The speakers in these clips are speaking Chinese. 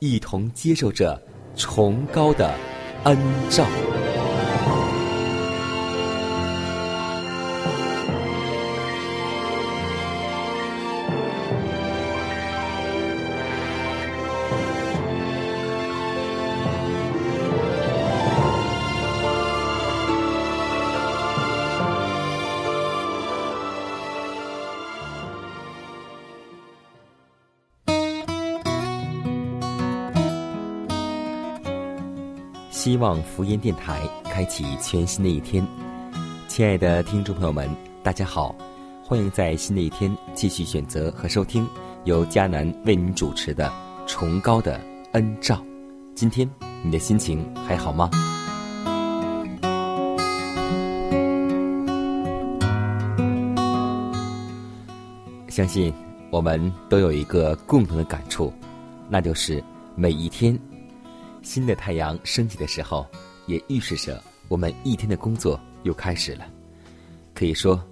一同接受着崇高的恩照。望福音电台开启全新的一天，亲爱的听众朋友们，大家好，欢迎在新的一天继续选择和收听由迦南为您主持的《崇高的恩照》。今天你的心情还好吗？相信我们都有一个共同的感触，那就是每一天。新的太阳升起的时候，也预示着我们一天的工作又开始了。可以说，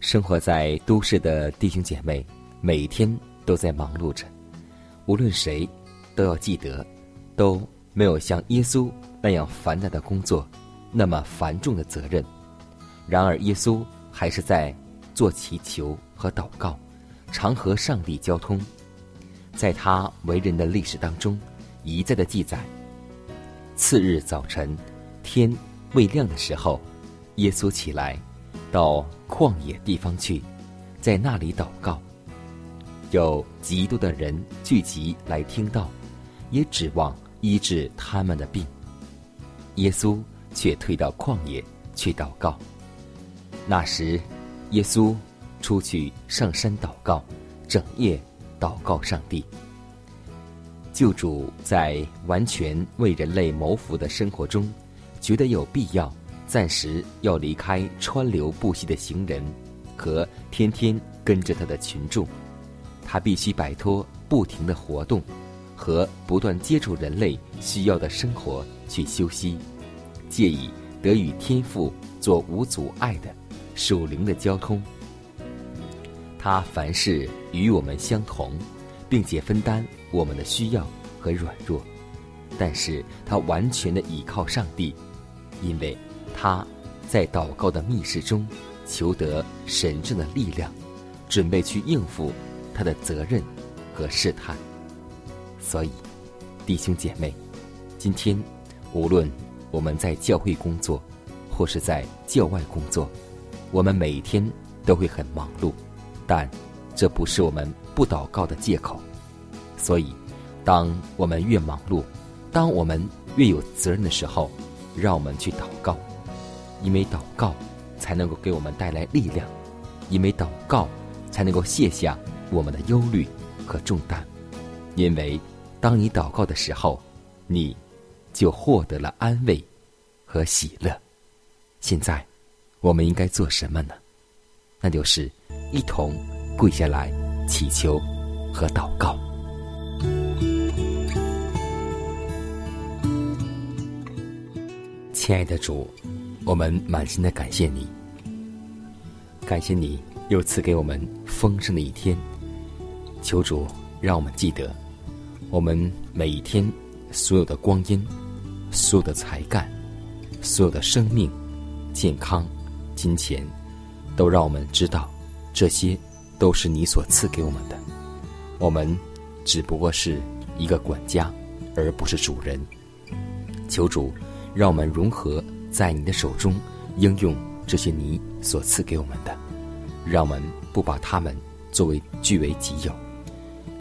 生活在都市的弟兄姐妹，每天都在忙碌着。无论谁，都要记得，都没有像耶稣那样繁杂的工作，那么繁重的责任。然而，耶稣还是在做祈求和祷告，常和上帝交通。在他为人的历史当中，一再的记载。次日早晨，天未亮的时候，耶稣起来，到旷野地方去，在那里祷告。有极多的人聚集来听到，也指望医治他们的病。耶稣却退到旷野去祷告。那时，耶稣出去上山祷告，整夜祷告上帝。救主在完全为人类谋福的生活中，觉得有必要暂时要离开川流不息的行人和天天跟着他的群众，他必须摆脱不停的活动和不断接触人类需要的生活去休息，借以得与天父做无阻碍的属灵的交通。他凡事与我们相同，并且分担。我们的需要和软弱，但是他完全的倚靠上帝，因为他在祷告的密室中求得神圣的力量，准备去应付他的责任和试探。所以，弟兄姐妹，今天无论我们在教会工作，或是在教外工作，我们每天都会很忙碌，但这不是我们不祷告的借口。所以，当我们越忙碌，当我们越有责任的时候，让我们去祷告，因为祷告才能够给我们带来力量，因为祷告才能够卸下我们的忧虑和重担。因为当你祷告的时候，你就获得了安慰和喜乐。现在，我们应该做什么呢？那就是一同跪下来祈求和祷告。亲爱的主，我们满心的感谢你，感谢你又赐给我们丰盛的一天。求主让我们记得，我们每一天所有的光阴、所有的才干、所有的生命，健康、金钱，都让我们知道，这些都是你所赐给我们的。我们只不过是一个管家，而不是主人。求主让我们融合在你的手中，应用这些你所赐给我们的，让我们不把它们作为据为己有。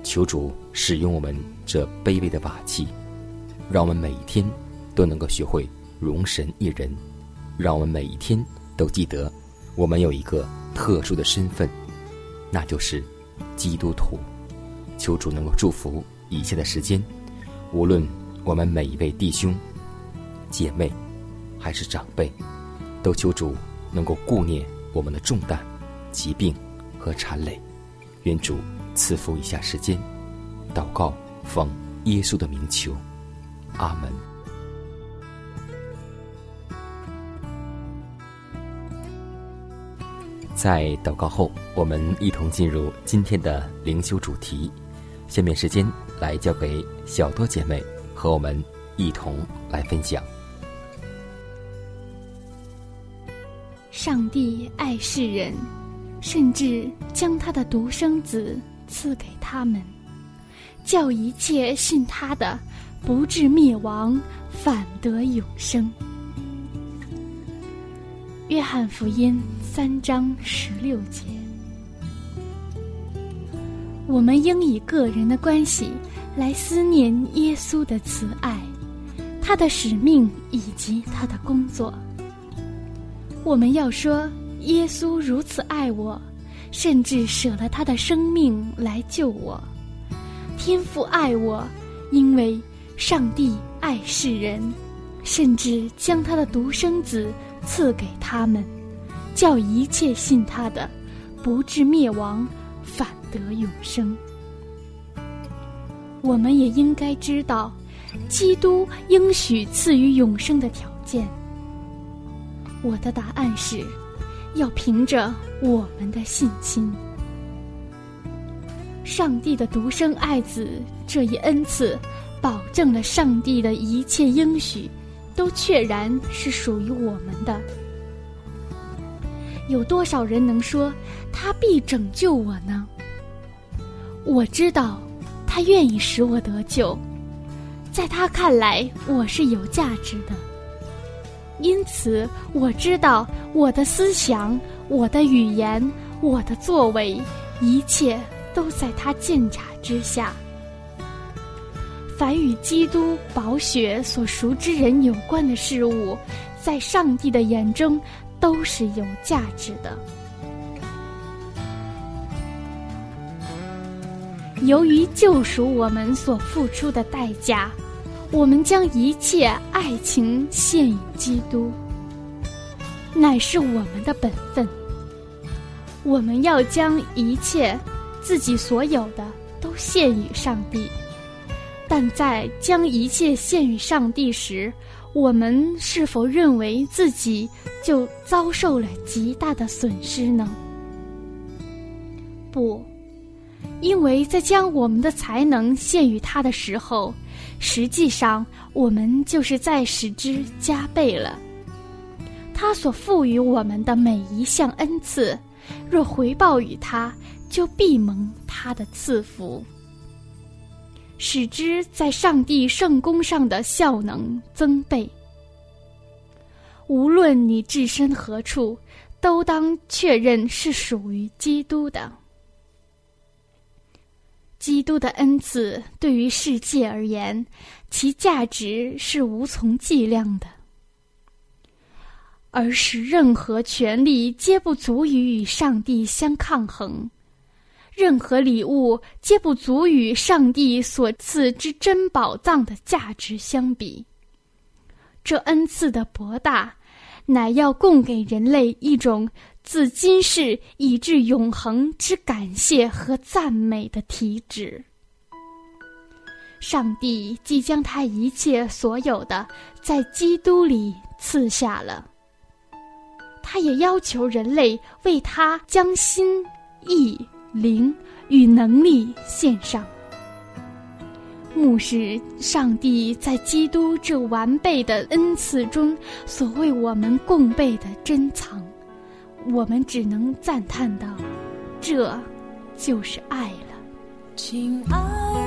求主使用我们这卑微的瓦器，让我们每一天都能够学会容神一人，让我们每一天都记得我们有一个特殊的身份，那就是基督徒。求主能够祝福以下的时间，无论我们每一位弟兄、姐妹，还是长辈，都求主能够顾念我们的重担、疾病和缠累。愿主赐福以下时间，祷告奉耶稣的名求，阿门。在祷告后，我们一同进入今天的灵修主题。下面时间来交给小多姐妹和我们一同来分享。上帝爱世人，甚至将他的独生子赐给他们，叫一切信他的不至灭亡，反得永生。约翰福音三章十六节。我们应以个人的关系来思念耶稣的慈爱，他的使命以及他的工作。我们要说，耶稣如此爱我，甚至舍了他的生命来救我。天父爱我，因为上帝爱世人，甚至将他的独生子赐给他们，叫一切信他的，不至灭亡。反得永生。我们也应该知道，基督应许赐予永生的条件。我的答案是，要凭着我们的信心。上帝的独生爱子这一恩赐，保证了上帝的一切应许，都确然是属于我们的。有多少人能说他必拯救我呢？我知道，他愿意使我得救，在他看来我是有价值的。因此，我知道我的思想、我的语言、我的作为，一切都在他鉴察之下。凡与基督宝血所赎之人有关的事物，在上帝的眼中。都是有价值的。由于救赎我们所付出的代价，我们将一切爱情献与基督，乃是我们的本分。我们要将一切自己所有的都献与上帝，但在将一切献与上帝时，我们是否认为自己就遭受了极大的损失呢？不，因为在将我们的才能献于他的时候，实际上我们就是在使之加倍了。他所赋予我们的每一项恩赐，若回报于他，就必蒙他的赐福。使之在上帝圣功上的效能增倍。无论你置身何处，都当确认是属于基督的。基督的恩赐对于世界而言，其价值是无从计量的，而使任何权力皆不足以与上帝相抗衡。任何礼物皆不足与上帝所赐之珍宝藏的价值相比。这恩赐的博大，乃要供给人类一种自今世以至永恒之感谢和赞美的体旨。上帝即将他一切所有的在基督里赐下了，他也要求人类为他将心意。灵与能力献上，目视上帝在基督这完备的恩赐中所为我们共备的珍藏，我们只能赞叹道：“这就是爱了。”亲爱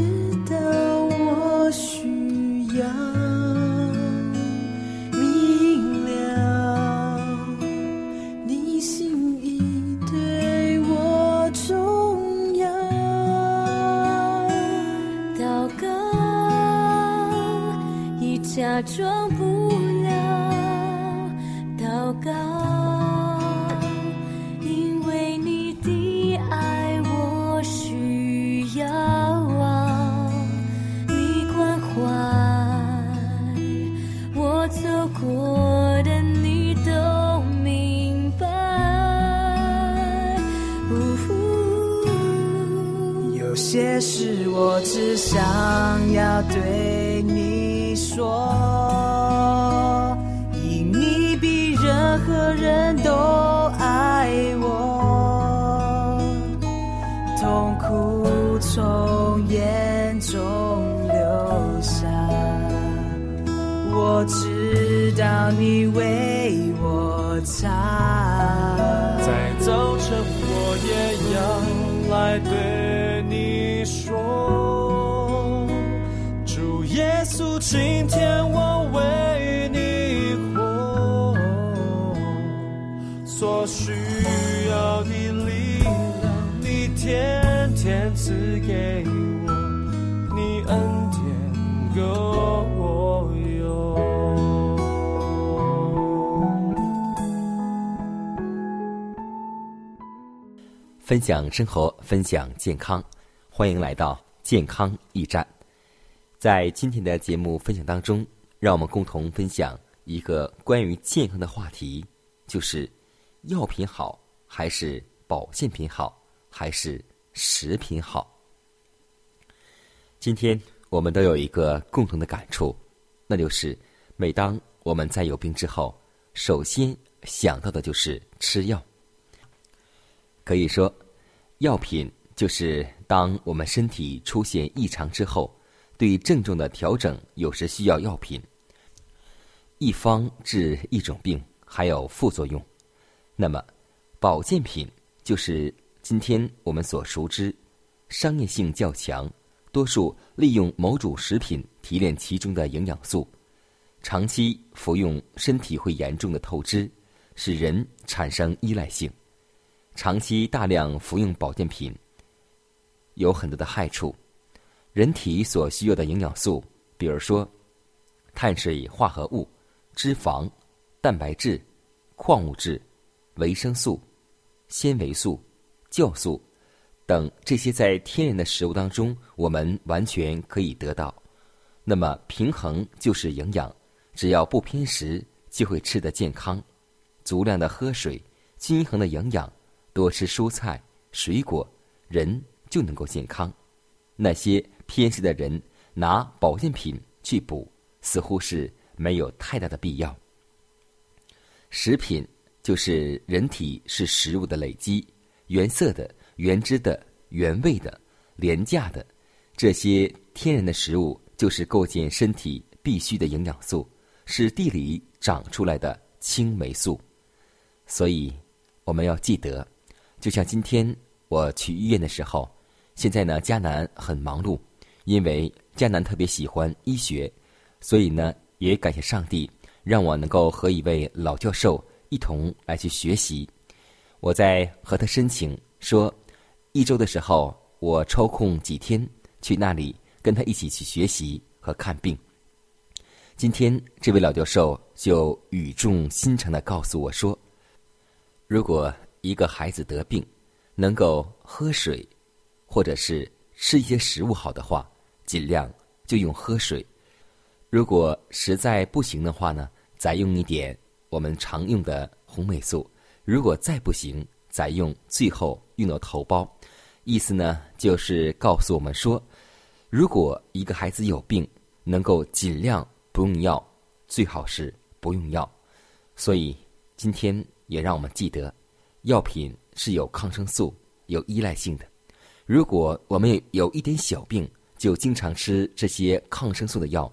你为我擦。分享生活，分享健康，欢迎来到健康驿站。在今天的节目分享当中，让我们共同分享一个关于健康的话题，就是药品好还是保健品好，还是食品好？今天我们都有一个共同的感触，那就是每当我们在有病之后，首先想到的就是吃药。可以说，药品就是当我们身体出现异常之后，对症状的调整有时需要药品。一方治一种病，还有副作用。那么，保健品就是今天我们所熟知，商业性较强，多数利用某种食品提炼其中的营养素，长期服用身体会严重的透支，使人产生依赖性。长期大量服用保健品有很多的害处，人体所需要的营养素，比如说碳水化合物、脂肪、蛋白质、矿物质、维生素、纤维素、酵素等这些在天然的食物当中，我们完全可以得到。那么平衡就是营养，只要不偏食，就会吃得健康。足量的喝水，均衡的营养。多吃蔬菜、水果，人就能够健康。那些偏食的人拿保健品去补，似乎是没有太大的必要。食品就是人体是食物的累积，原色的、原汁的、原味的、廉价的，这些天然的食物就是构建身体必须的营养素，是地里长出来的青霉素。所以，我们要记得。就像今天我去医院的时候，现在呢，迦南很忙碌，因为迦南特别喜欢医学，所以呢，也感谢上帝让我能够和一位老教授一同来去学习。我在和他申请说，一周的时候我抽空几天去那里跟他一起去学习和看病。今天这位老教授就语重心长的告诉我说，如果。一个孩子得病，能够喝水，或者是吃一些食物好的话，尽量就用喝水。如果实在不行的话呢，再用一点我们常用的红霉素。如果再不行，再用最后用到头孢。意思呢，就是告诉我们说，如果一个孩子有病，能够尽量不用药，最好是不用药。所以今天也让我们记得，药品是有抗生素、有依赖性的。如果我们有一点小病，就经常吃这些抗生素的药，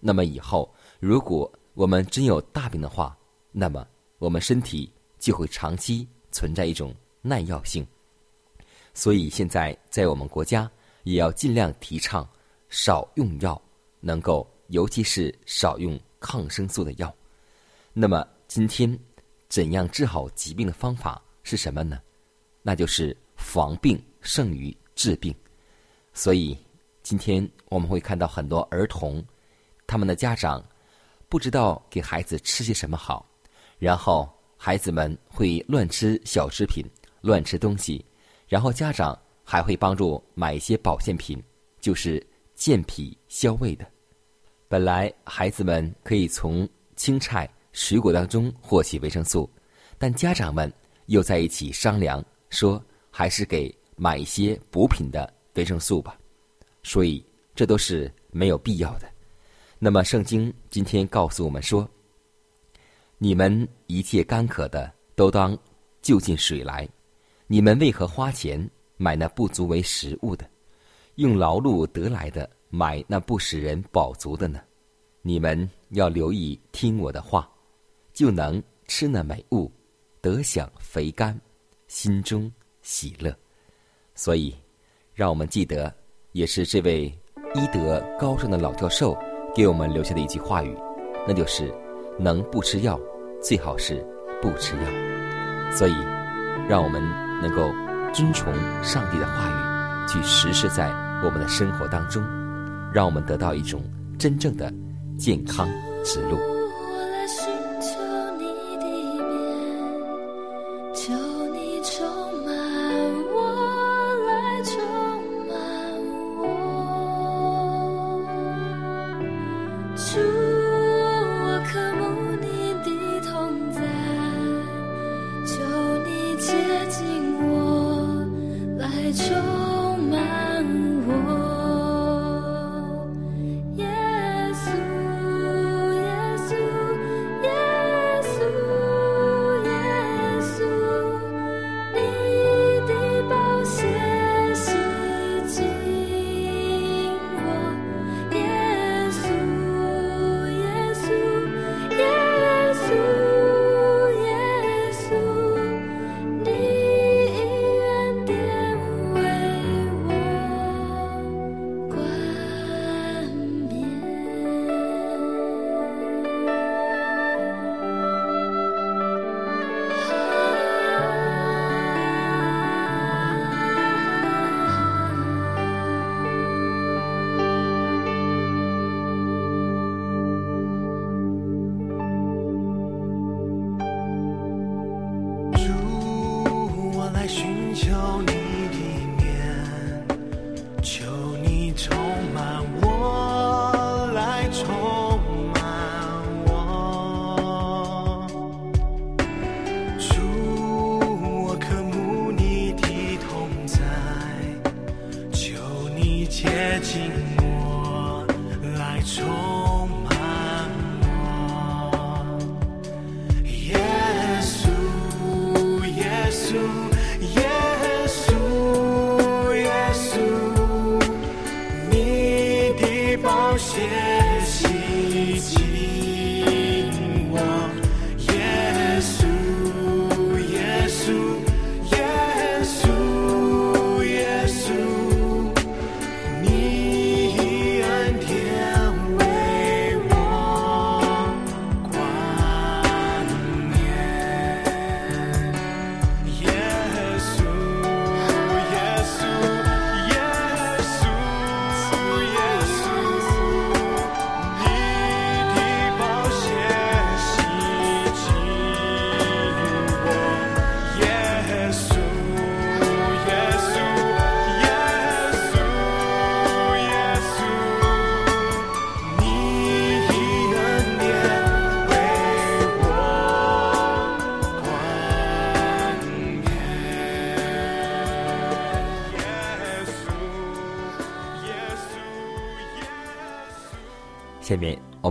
那么以后如果我们真有大病的话，那么我们身体就会长期存在一种耐药性。所以现在在我们国家也要尽量提倡少用药，能够尤其是少用抗生素的药。那么今天怎样治好疾病的方法是什么呢？那就是防病胜于治病。所以今天我们会看到很多儿童，他们的家长不知道给孩子吃些什么好，然后孩子们会乱吃小食品，乱吃东西。然后家长还会帮助买一些保健品，就是健脾消胃的。本来孩子们可以从青菜、水果当中获取维生素，但家长们又在一起商量，说还是给买一些补品的维生素吧。所以这都是没有必要的。那么圣经今天告诉我们说：“你们一切干渴的，都当就近水来。”你们为何花钱买那不足为食物的，用劳碌得来的买那不使人饱足的呢？你们要留意听我的话，就能吃那美物，得享肥甘，心中喜乐。所以，让我们记得，也是这位医德高尚的老教授给我们留下的一句话语，那就是：能不吃药，最好是不吃药。所以，让我们。能够遵从上帝的话语，去实施在我们的生活当中，让我们得到一种真正的健康之路。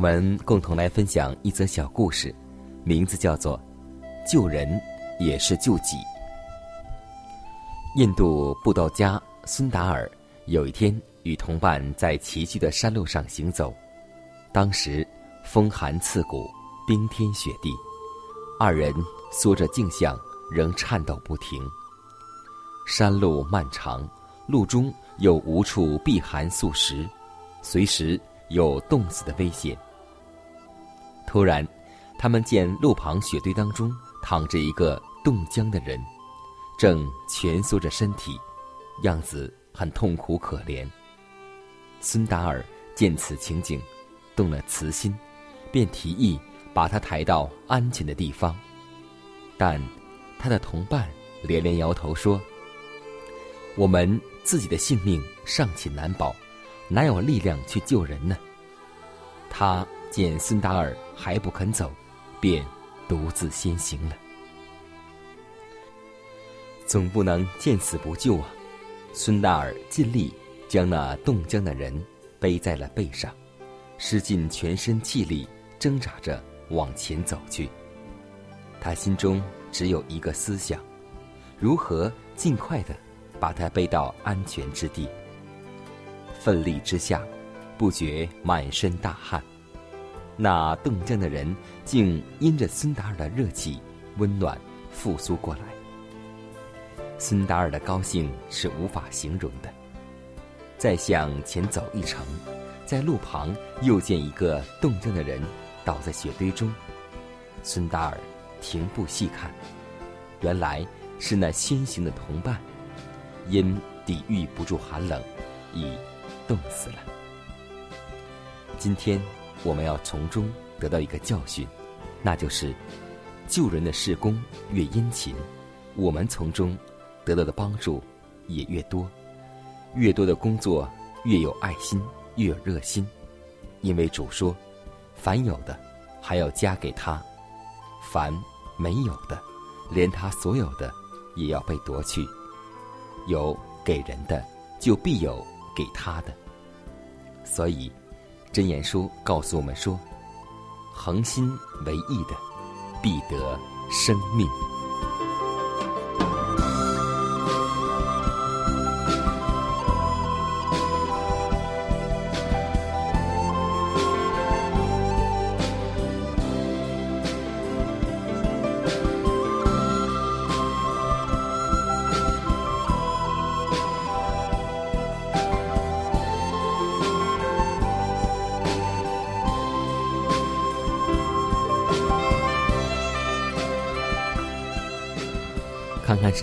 我们共同来分享一则小故事，名字叫做“救人也是救己”。印度布道家孙达尔有一天与同伴在崎岖的山路上行走，当时风寒刺骨，冰天雪地，二人缩着镜像，仍颤抖不停。山路漫长，路中又无处避寒宿食，随时有冻死的危险。突然，他们见路旁雪堆当中躺着一个冻僵的人，正蜷缩着身体，样子很痛苦可怜。孙达尔见此情景，动了慈心，便提议把他抬到安全的地方。但他的同伴连连摇头说。我们自己的性命尚且难保，哪有力量去救人呢？他见孙达尔还不肯走，便独自先行了。总不能见死不救啊！孙达尔尽力将那冻僵的人背在了背上，使尽全身气力挣扎着往前走去。他心中只有一个思想：如何尽快的。把他背到安全之地。奋力之下，不觉满身大汗。那冻僵的人竟因着孙达尔的热气，温暖复苏过来。孙达尔的高兴是无法形容的。再向前走一程，在路旁又见一个冻僵的人倒在雪堆中。孙达尔停步细看，原来是那先行的同伴。因抵御不住寒冷，已冻死了。今天我们要从中得到一个教训，那就是救人的事工越殷勤，我们从中得到的帮助也越多。越多的工作越有爱心，越有热心，因为主说：“凡有的，还要加给他；凡没有的，连他所有的也要被夺去。”有给人的，就必有给他的。所以，真言书告诉我们说：恒心为意的，必得生命。